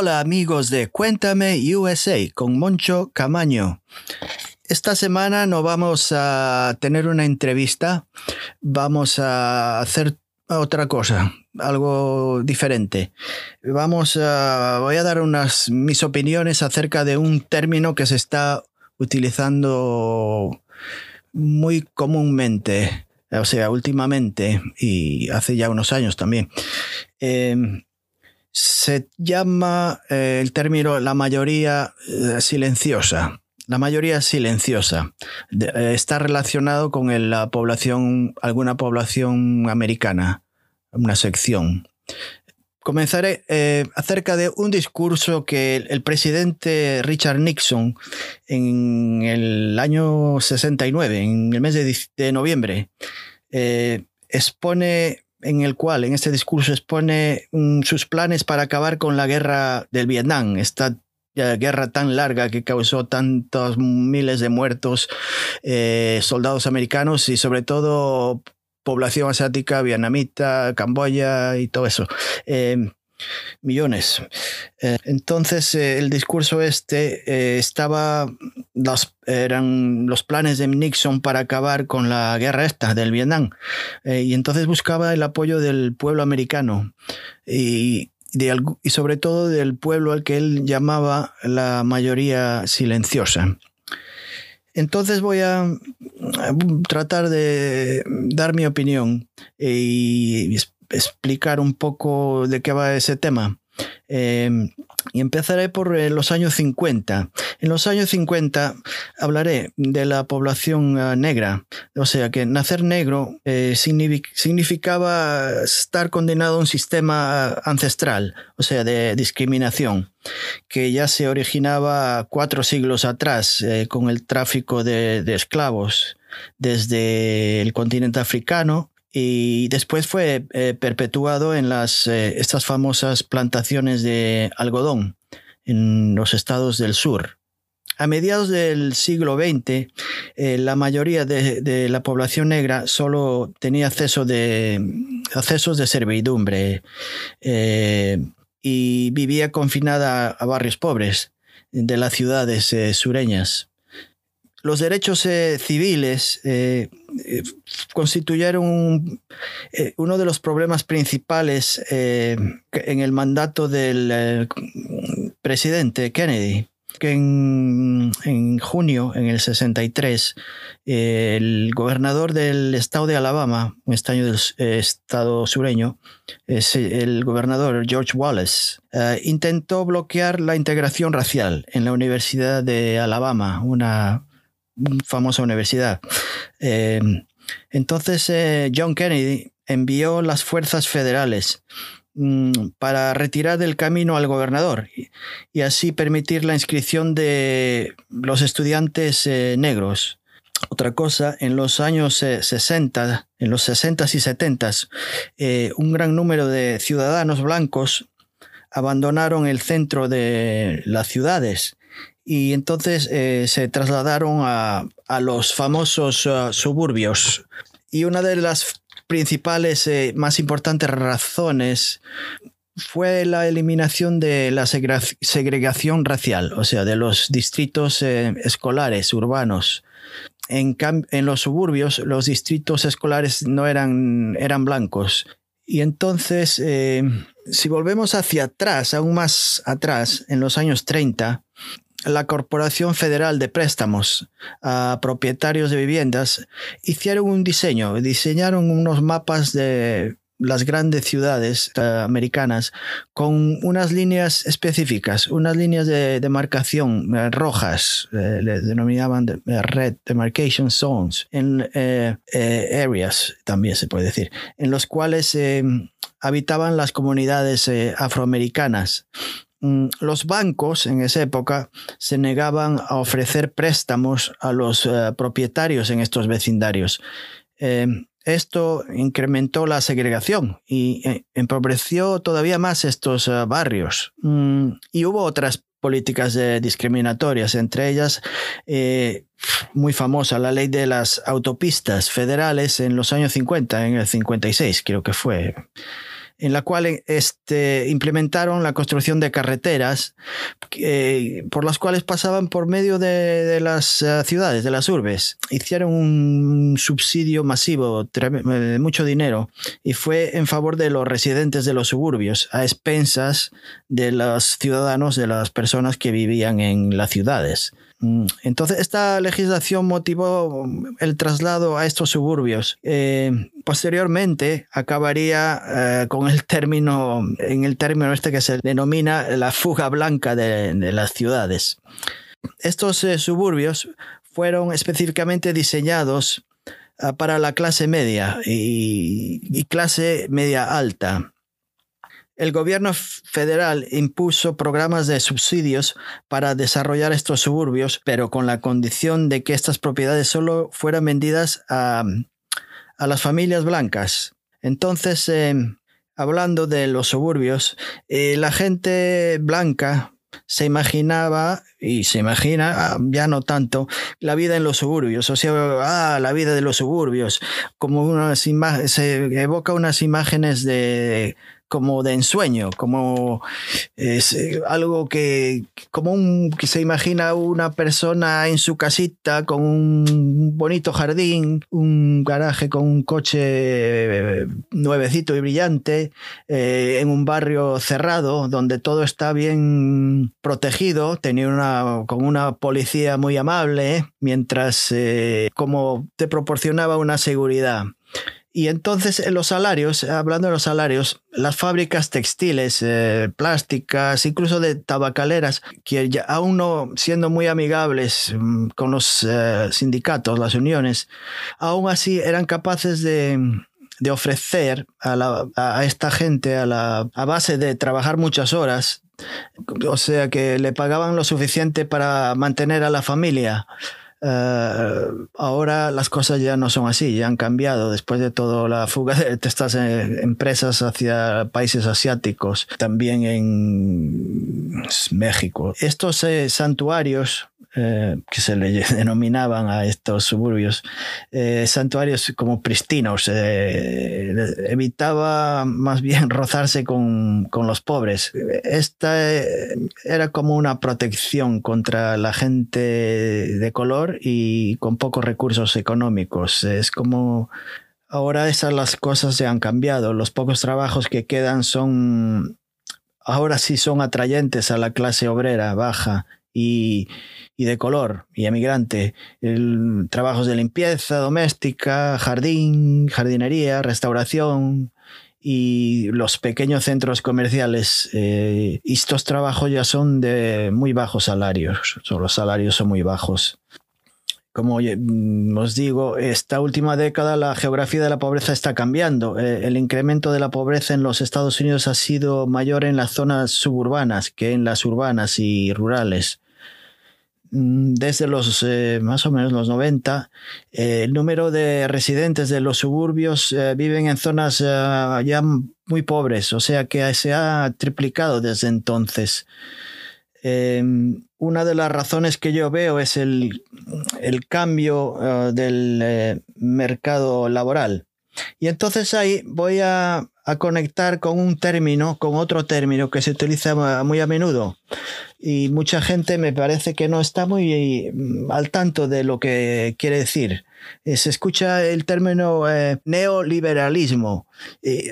Hola amigos de Cuéntame USA con Moncho Camaño. Esta semana no vamos a tener una entrevista, vamos a hacer otra cosa, algo diferente. Vamos a, voy a dar unas mis opiniones acerca de un término que se está utilizando muy comúnmente, o sea, últimamente y hace ya unos años también. Eh, se llama eh, el término la mayoría eh, silenciosa. La mayoría silenciosa eh, está relacionado con la población, alguna población americana, una sección. Comenzaré acerca de un discurso que el, presidente Richard Nixon en el año 69, en el mes de, noviembre, expone en el cual en este discurso expone sus planes para acabar con la guerra del Vietnam, esta guerra tan larga que causó tantos miles de muertos, eh, soldados americanos y sobre todo población asiática, vietnamita, Camboya y todo eso. Eh, millones. Eh, entonces eh, el discurso este eh, estaba, eran los planes de Nixon para acabar con la guerra esta del Vietnam y entonces buscaba el apoyo del pueblo americano y, y sobre todo del pueblo al que él llamaba la mayoría silenciosa. Entonces voy a tratar de dar mi opinión y explicar un poco de qué va ese tema. Em, y empezaré por eh, los años 50. En los años 50 hablaré de la población eh, negra, o sea que nacer negro eh, significaba estar condenado a un sistema ancestral, o sea, de discriminación, que ya se originaba cuatro siglos atrás con el tráfico de esclavos desde el continente africano y después fue eh, perpetuado en las, eh, estas famosas plantaciones de algodón en los estados del sur. A mediados del siglo XX, eh, la mayoría de, la población negra solo tenía acceso de, accesos de servidumbre y vivía confinada a barrios pobres de las ciudades sureñas los derechos eh, civiles eh, eh, constituyeron uno de los problemas principales en el mandato del presidente Kennedy, que en, junio, en el 63, el gobernador del estado de Alabama, un del estado sureño, el gobernador George Wallace, intentó bloquear la integración racial en la Universidad de Alabama, una famosa universidad. Eh, entonces eh, John Kennedy envió las fuerzas federales mm, para retirar del camino al gobernador y, así permitir la inscripción de los estudiantes eh, negros. Otra cosa, en los años 60, en los 60 y 70, un gran número de ciudadanos blancos abandonaron el centro de las ciudades y entonces eh, se trasladaron a, los famosos uh, suburbios. Y una de las principales, eh, más importantes razones fue la eliminación de la segregación racial, o sea, de los distritos escolares urbanos. En, en, los suburbios, los distritos escolares no eran, eran blancos. Y entonces, si volvemos hacia atrás, aún más atrás, en los años 30, la Corporación Federal de Préstamos a propietarios de viviendas hicieron un diseño, diseñaron unos mapas de las grandes ciudades eh, americanas con unas líneas específicas, unas líneas de demarcación eh, rojas, eh, les denominaban red demarcation zones, en areas también se puede decir, en los cuales habitaban las comunidades afroamericanas los bancos en esa época se negaban a ofrecer préstamos a los eh, propietarios en estos vecindarios. Eh, esto incrementó la segregación y eh, empobreció todavía más estos barrios. Mm, y hubo otras políticas discriminatorias, entre ellas muy famosa la ley de las autopistas federales en los años 50, en el 56 creo que fue. En la cual este, implementaron la construcción de carreteras por las cuales pasaban por medio de, las eh, ciudades, de las urbes. Hicieron un subsidio masivo, de mucho dinero, y fue en favor de los residentes de los suburbios, a expensas de los ciudadanos, de las personas que vivían en las ciudades. Mm, entonces, esta legislación motivó el traslado a estos suburbios. Eh, posteriormente, acabaría eh, con el término, en el término este que se denomina la fuga blanca de, las ciudades. Estos eh, suburbios fueron específicamente diseñados ah, para la clase media y clase media alta el gobierno federal impuso programas de subsidios para desarrollar estos suburbios, pero con la condición de que estas propiedades solo fueran vendidas a, las familias blancas. Entonces, eh, hablando de los suburbios, eh, la gente blanca se imaginaba y se imagina, ah, ya no tanto, la vida en los suburbios, o sea, ah, la vida de los suburbios, como unas se evoca unas imágenes de como de ensueño, como es eh, algo que, como un, que se imagina una persona en su casita con un bonito jardín, un garaje con un coche eh, nuevecito y brillante, eh, en un barrio cerrado donde todo está bien protegido, tenía una, con una policía muy amable, mientras como te proporcionaba una seguridad. Y entonces los salarios, hablando de los salarios, las fábricas textiles, eh, plásticas, incluso de tabacaleras, que ya, aún no siendo muy amigables mm, con los eh, sindicatos, las uniones, aún así eran capaces de, ofrecer a, esta gente a, la, a base de trabajar muchas horas, o sea que le pagaban lo suficiente para mantener a la familia eh, ahora las cosas ya no son así, ya han cambiado después de toda la fuga de estas eh, empresas hacia países asiáticos, también en México. Estos eh, santuarios eh, que se le denominaban a estos suburbios, eh, santuarios como pristinos. Eh, evitaba más bien rozarse con, con, los pobres. Esta era como una protección contra la gente de color y con pocos recursos económicos. Es como... Ahora esas las cosas se han cambiado. Los pocos trabajos que quedan son ahora sí son atrayentes a la clase obrera baja y, de color y emigrante. trabajos de limpieza doméstica, jardín, jardinería, restauración y los pequeños centros comerciales. Eh, estos trabajos ya son de muy bajos salarios, los salarios son muy bajos. Como os digo, esta última década la geografía de la pobreza está cambiando. Eh, el incremento de la pobreza en los Estados Unidos ha sido mayor en las zonas suburbanas que en las urbanas y rurales. Mm, desde los eh, más o menos los 90, eh, el número de residentes de los suburbios eh, viven en zonas ya muy pobres, o sea que se ha triplicado desde entonces. Em, una de las razones que yo veo es el, el cambio del mercado laboral. Y entonces ahí voy a, a conectar con un término, con otro término que se utiliza muy a menudo. Y mucha gente me parece que no está muy mm, al tanto de lo que quiere decir. Eh, se escucha el término eh, neoliberalismo,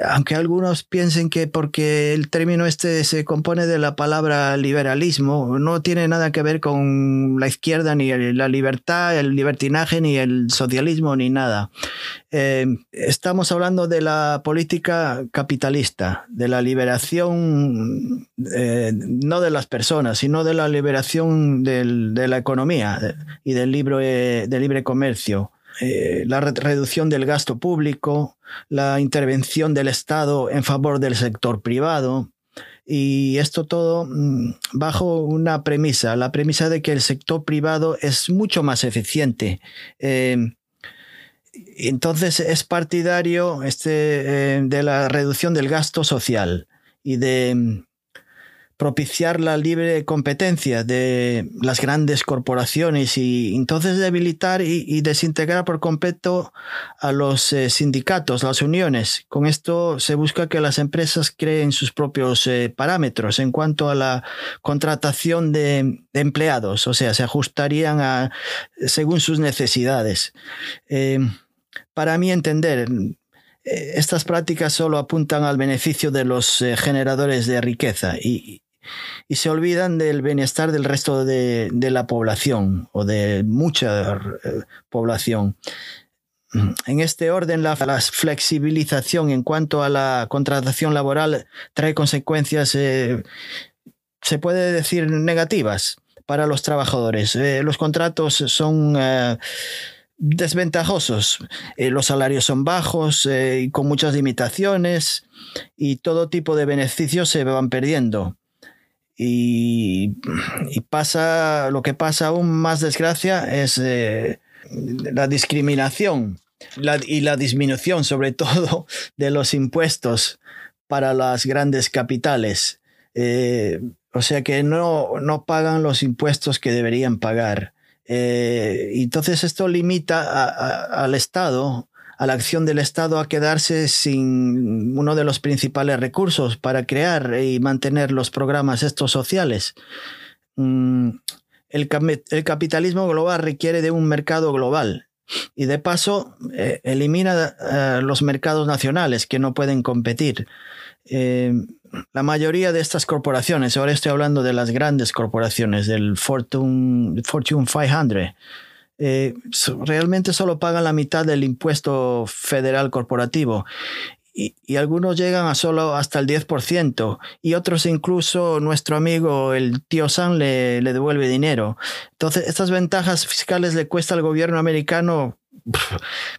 aunque algunos piensen que porque el término este se compone de la palabra liberalismo, no tiene nada que ver con la izquierda, ni la libertad, el libertinaje, ni el socialismo, ni nada. Eh, estamos hablando de la política capitalista, de la liberación no de las personas, sino de la liberación de la economía y del del libre comercio. Eh, la reducción del gasto público, la intervención del Estado en favor del sector privado, y esto todo mm, bajo una premisa, la premisa de que el sector privado es mucho más eficiente. Eh, entonces es partidario este, eh, de la reducción del gasto social y de propiciar la libre competencia de las grandes corporaciones y entonces debilitar y, desintegrar por completo a los eh, sindicatos, las uniones. Con esto se busca que las empresas creen sus propios eh, parámetros en cuanto a la contratación de, empleados, o sea, se ajustarían a, según sus necesidades. Eh, para mí entender, estas prácticas solo apuntan al beneficio de los generadores de riqueza y, y se olvidan del bienestar del resto de, la población o de mucha eh, población. En este orden, la, flexibilización en cuanto a la contratación laboral trae consecuencias, eh, se puede decir, negativas para los trabajadores. Eh, los contratos son desventajosos. los salarios son bajos y con muchas limitaciones y todo tipo de beneficios se van perdiendo. Y, pasa, lo que pasa aún más desgracia es eh, la discriminación y la disminución, sobre todo, de los impuestos para las grandes capitales. Eh, o sea que no, no, pagan los impuestos que deberían pagar. Eh, entonces esto limita al Estado a la acción del Estado a quedarse sin uno de los principales recursos para crear y mantener los programas estos sociales. Mm, el, capitalismo global requiere de un mercado global y de paso eh, elimina eh, los mercados nacionales que no pueden competir. Eh, la mayoría de estas corporaciones, ahora estoy hablando de las grandes corporaciones, del Fortune, Fortune 500, eh, realmente solo pagan la mitad del impuesto federal corporativo. Y, algunos llegan a solo hasta el 10% y otros incluso nuestro amigo el tío Sam le, devuelve dinero. Entonces, estas ventajas fiscales le cuesta al gobierno americano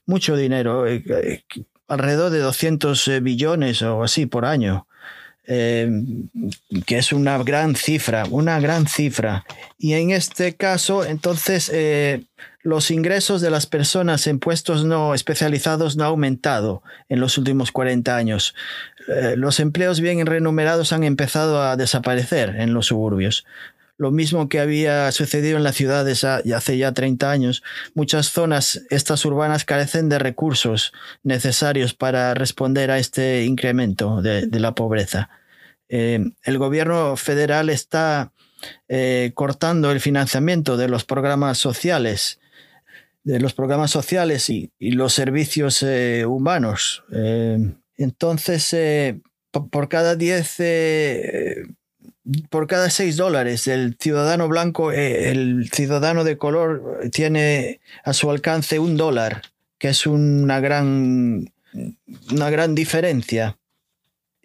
mucho dinero, eh, eh, alrededor de 200 billones o así por año. Que es una gran cifra, una gran cifra. Y en este caso, entonces, los ingresos de las personas en puestos no especializados no han aumentado en los últimos 40 años. Eh, los empleos bien renumerados han empezado a desaparecer en los suburbios. Lo mismo que había sucedido en las ciudades hace ya 30 años, muchas zonas, estas urbanas, carecen de recursos necesarios para responder a este incremento de, la pobreza. Eh, el gobierno federal está eh, cortando el financiamiento de los programas sociales de los programas sociales y, los servicios eh, humanos. Entonces, por cada 10, por cada 6 dólares, el ciudadano blanco, el ciudadano de color tiene a su alcance un dólar, que es una gran, una gran diferencia.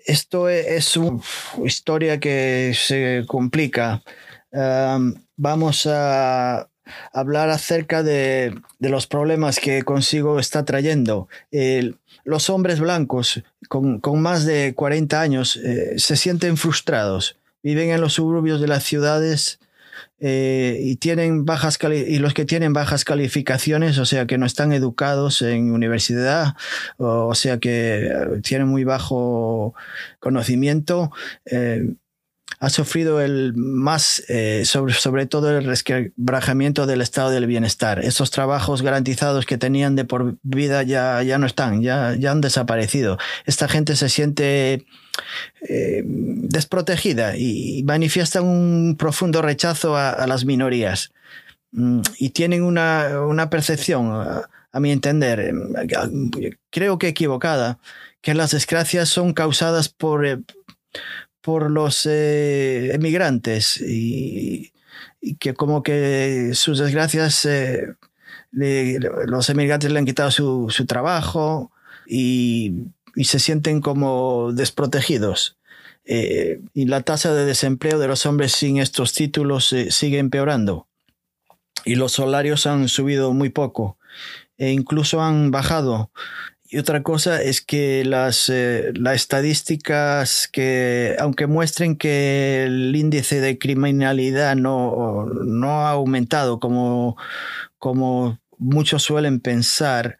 Esto e, es, una historia que se complica. vamos a hablar acerca de, los problemas que consigo está trayendo. los hombres blancos con, más de 40 años eh, se sienten frustrados, viven en los suburbios de las ciudades eh, y tienen bajas y los que tienen bajas calificaciones, o sea que no están educados en universidad, o, sea que eh, tienen muy bajo conocimiento, ha sufrido el más, eh, sobre, sobre, todo el resquebrajamiento del estado del bienestar. Esos trabajos garantizados que tenían de por vida ya, ya no están, ya, ya han desaparecido. Esta gente se siente eh, desprotegida y manifiesta un profundo rechazo a, las minorías. Mm, y tienen una, una percepción, a, mi entender, eh, creo que equivocada, que las desgracias son causadas por por los eh, emigrantes y, que como que sus desgracias, eh, los emigrantes le han quitado su, trabajo y, se sienten como desprotegidos. Eh, y la tasa de desempleo de los hombres sin estos títulos sigue empeorando. Y los salarios han subido muy poco e incluso han bajado y otra cosa es que las, eh, las estadísticas que, aunque muestren que el índice de criminalidad no, no ha aumentado como, como muchos suelen pensar,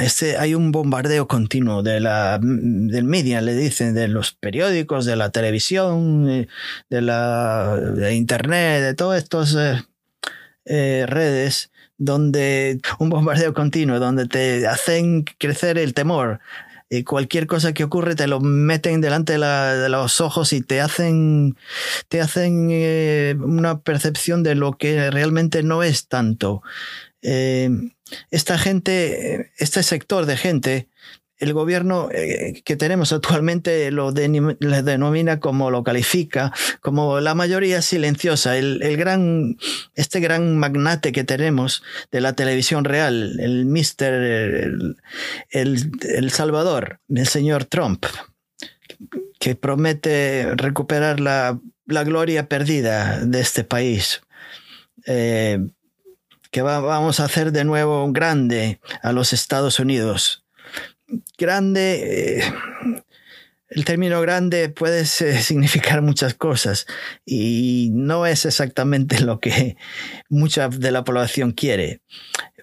este, hay un bombardeo continuo de la, del media, le dicen, de los periódicos, de la televisión, eh, de la de internet, de todas estas eh, eh, redes, donde un bombardeo continuo, donde te hacen crecer el temor. Y cualquier cosa que ocurre te lo meten delante de, de los ojos y te hacen, te hacen una percepción de lo que realmente no es tanto esta gente, este sector de gente, el gobierno eh, que tenemos actualmente lo denomina como lo califica como la mayoría silenciosa, el, gran, este gran magnate que tenemos de la televisión real, el mister, el, Salvador, el señor Trump, que promete recuperar la, gloria perdida de este país. Eh, que vamos a hacer de nuevo grande a los Estados Unidos. Grande, eh, el término grande puede eh, significar muchas cosas y no es exactamente lo que mucha de la población quiere,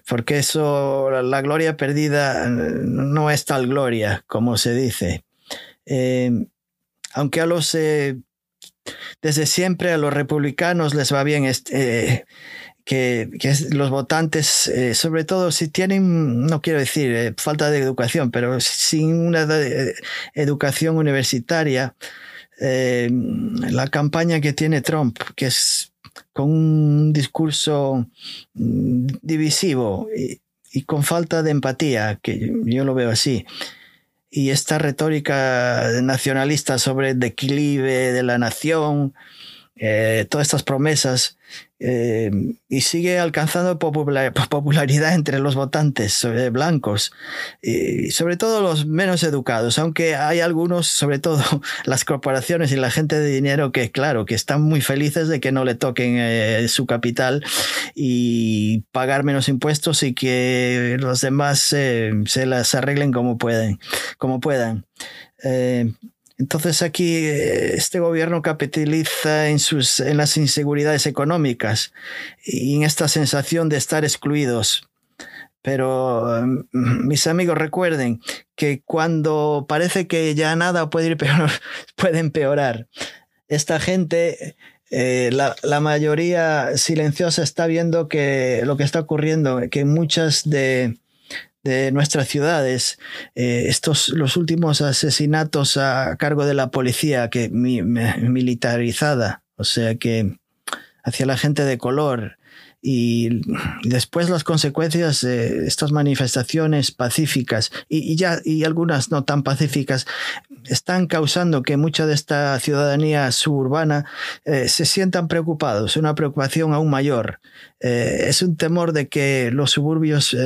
porque eso, la gloria perdida no es tal gloria como se dice. Eh, aunque a los desde siempre a los republicanos les va bien este, que, los votantes, eh, sobre todo si tienen, no quiero decir eh, falta de educación, pero sin una educación universitaria, eh, la campaña que tiene Trump, que es con un discurso mm, divisivo y, con falta de empatía, que yo lo veo así, y esta retórica nacionalista sobre el declive de la nación, todas estas promesas, eh, y sigue alcanzando popularidad entre los votantes blancos y sobre todo los menos educados, aunque hay algunos, sobre todo las corporaciones y la gente de dinero que, claro, que están muy felices de que no le toquen eh, su capital y pagar menos impuestos y que los demás eh, se las arreglen como pueden, como puedan. Entonces aquí eh, este gobierno capitaliza en, sus, en las inseguridades económicas y en esta sensación de estar excluidos. Pero mm, mis amigos recuerden que cuando parece que ya nada puede ir peor, empeorar. Esta gente, eh, la, la, mayoría silenciosa está viendo que lo que está ocurriendo, que muchas de, de nuestras ciudades, eh, estos los últimos asesinatos a cargo de la policía que militarizada, o sea que hacia la gente de color y después las consecuencias de estas manifestaciones pacíficas y, ya y algunas no tan pacíficas están causando que mucha de esta ciudadanía suburbana eh, se sientan preocupados, una preocupación aún mayor. Eh, es un temor de que los suburbios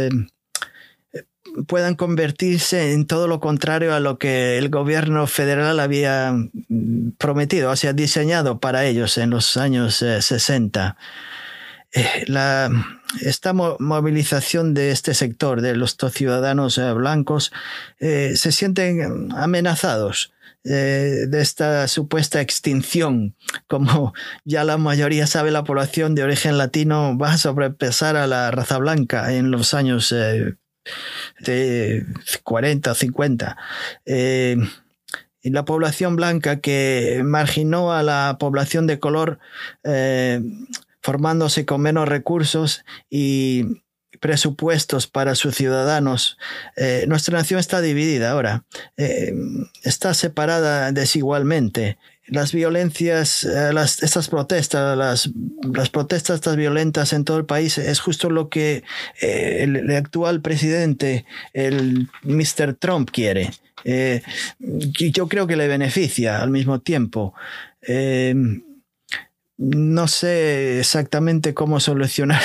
puedan convertirse en todo lo contrario a lo que el gobierno federal había mm, prometido, o sea, diseñado para ellos en los años 60. Eh, eh, la, esta movilización de este sector, de los ciudadanos eh, blancos, se sienten amenazados de esta supuesta extinción. Como ya la mayoría sabe, la población de origen latino va a sobrepesar a la raza blanca en los años de 40 o 50. Eh, y la población blanca que marginó a la población de color eh, formándose con menos recursos y presupuestos para sus ciudadanos. Eh, nuestra nación está dividida ahora, está separada desigualmente las violencias, eh, las, estas protestas, las, las protestas estas violentas en todo el país es justo lo que eh, el, actual presidente, el Mr. Trump, quiere. Eh, yo creo que le beneficia al mismo tiempo no sé exactamente cómo solucionar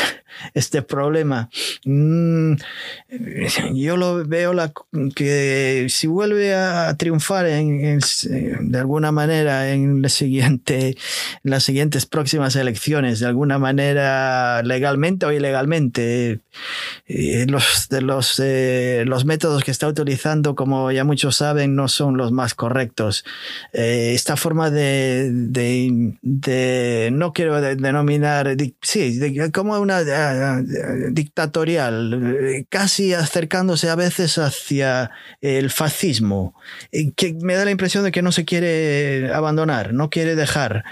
este problema. Mm, yo lo veo la, que si vuelve a triunfar en, de alguna manera en, la siguiente, las siguientes próximas elecciones, de alguna manera legalmente o ilegalmente, eh, los, de los, eh, los métodos que está utilizando, como ya muchos saben, no son los más correctos. Eh, esta forma de, de, de no quiero denominar, sí, como una eh, dictatorial, casi acercándose a veces hacia el fascismo, que me da la impresión de que no se quiere abandonar, no quiere dejar.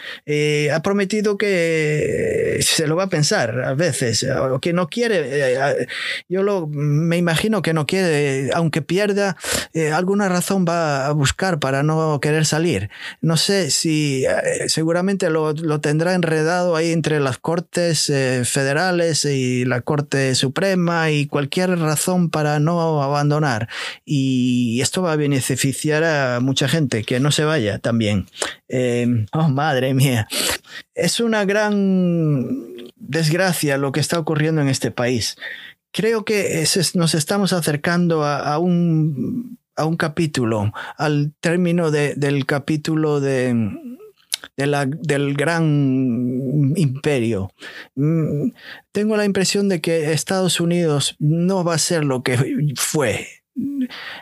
ha prometido que se lo va a pensar a veces, o que no quiere. yo lo, me imagino que no quiere, aunque pierda, alguna razón va a buscar para no querer salir. No sé si seguramente lo, tendrá enredado ahí entre las cortes eh, y la Corte Suprema y cualquier razón para no abandonar. Y esto va a beneficiar a mucha gente, que no se vaya también. Em, oh, madre mía. Es una gran desgracia lo que está ocurriendo en este país. Creo que nos estamos acercando a, un, a un capítulo, al término del capítulo de del gran imperio. Mm, tengo la impresión de que Estados Unidos no va a ser lo que fue.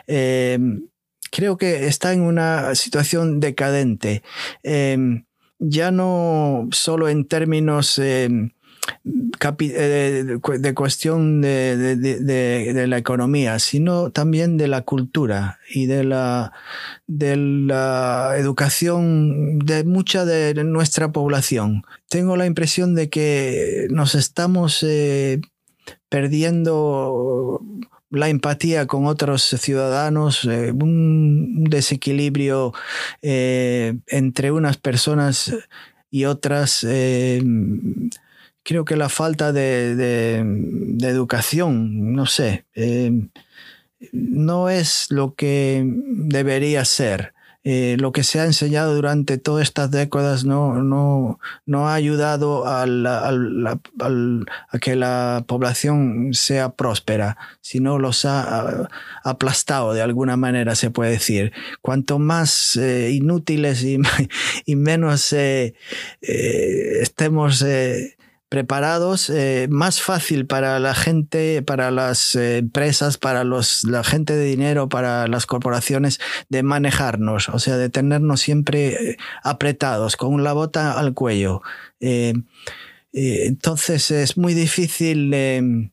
Em, creo que está en una situación decadente. Em, ya no solo en términos em, de, cuestión de, la economía, sino también de la cultura y de la, de la educación de mucha de nuestra población. Tengo la impresión de que nos estamos eh, perdiendo la empatía con otros ciudadanos, eh, un desequilibrio entre unas personas y otras creo que la falta de, educación, no sé, eh, no es lo que debería ser. Eh, lo que se ha enseñado durante todas estas décadas no, no, no ha ayudado a, que la población sea próspera, sino los ha aplastado de alguna manera, se puede decir. Cuanto más eh, inútiles y, y menos estemos preparados, eh, más fácil para la gente, para las eh, empresas, para los, la gente de dinero, para las corporaciones de manejarnos, o sea, de tenernos siempre eh, apretados, con la bota al cuello. entonces es muy difícil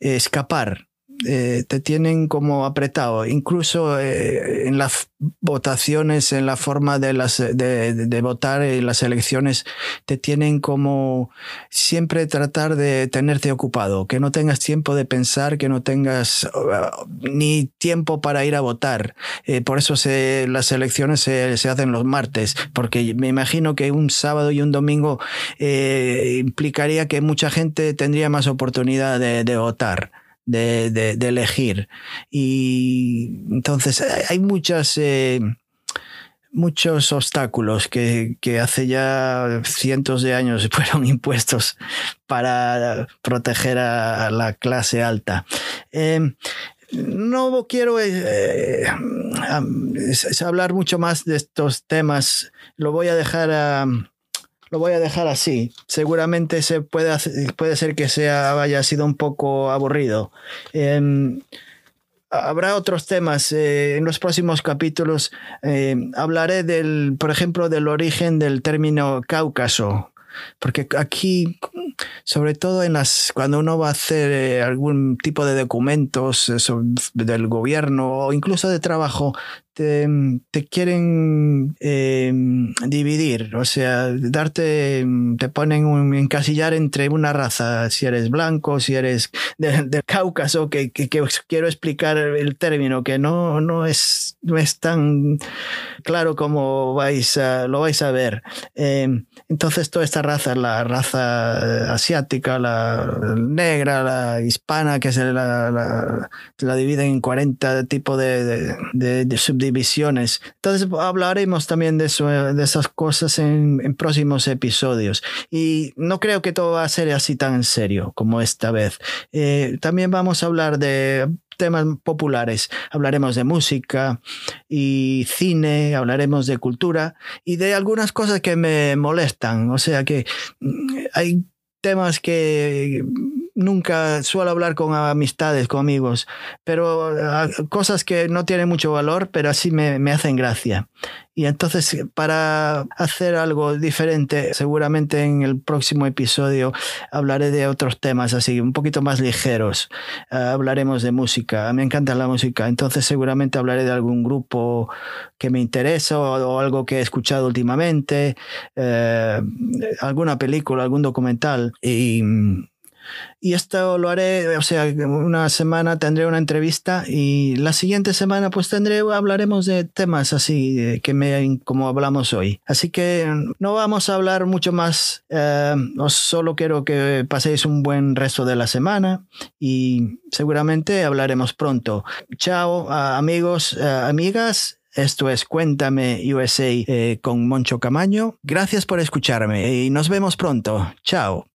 escapar eh, te tienen como apretado, incluso eh, en las votaciones, en la forma de, las, de, votar en las elecciones, te tienen como siempre tratar de tenerte ocupado, que no tengas tiempo de pensar, que no tengas uh, ni tiempo para ir a votar. Eh, por eso las elecciones se, hacen los martes, porque me imagino que un sábado y un domingo implicaría que mucha gente tendría más oportunidad de votar de, elegir. Y entonces hay muchas... Eh, muchos obstáculos que, hace ya cientos de años fueron impuestos para proteger a la clase alta. Em, no quiero eh, hablar mucho más de estos temas, lo voy a dejar a, lo voy a dejar así. Seguramente se puede, puede ser que sea, haya sido un poco aburrido. Em, habrá otros temas. Eh, en los próximos capítulos eh, hablaré del, por ejemplo, del origen del término Cáucaso. Porque aquí, sobre todo en las, cuando uno va a hacer eh, algún tipo de documentos del gobierno o incluso de trabajo, te, quieren em, dividir, o sea, darte, te ponen un encasillar entre una raza, si eres blanco, si eres del de Cáucaso, que, que, quiero explicar el término, que no, no, es, no es tan claro como vais a, lo vais a ver. Em, entonces, toda esta raza, la raza eh, asiática, la negra, la hispana, que se la, dividen en 40 tipos de, de subdivisiones visiones. Entonces hablaremos también de esas cosas en, próximos episodios. Y no creo que todo va a ser así tan serio como esta vez. Eh, también vamos a hablar de temas populares. Hablaremos de música y cine, hablaremos de cultura y de algunas cosas que me molestan. O sea que mm, hay temas que nunca suelo hablar con amistades, con amigos, pero ah, cosas que no tienen mucho valor, pero así me, me hacen gracia. Y entonces, para hacer algo diferente, seguramente en el próximo episodio hablaré de otros temas así, un poquito más ligeros. Uh, hablaremos de música. Me encanta la música, entonces seguramente hablaré de algún grupo que me interesa o, algo que he escuchado últimamente, uh, alguna película, algún documental. Y y esto lo haré, o sea, una semana tendré una entrevista y la siguiente semana pues tendré, hablaremos de temas así que me, como hablamos hoy. Así que no vamos a hablar mucho más, eh, solo quiero que paséis un buen resto de la semana y seguramente hablaremos pronto. Chao amigos, eh, amigas. Esto es Cuéntame USA eh, con Moncho Camaño. Gracias por escucharme y nos vemos pronto. Chao.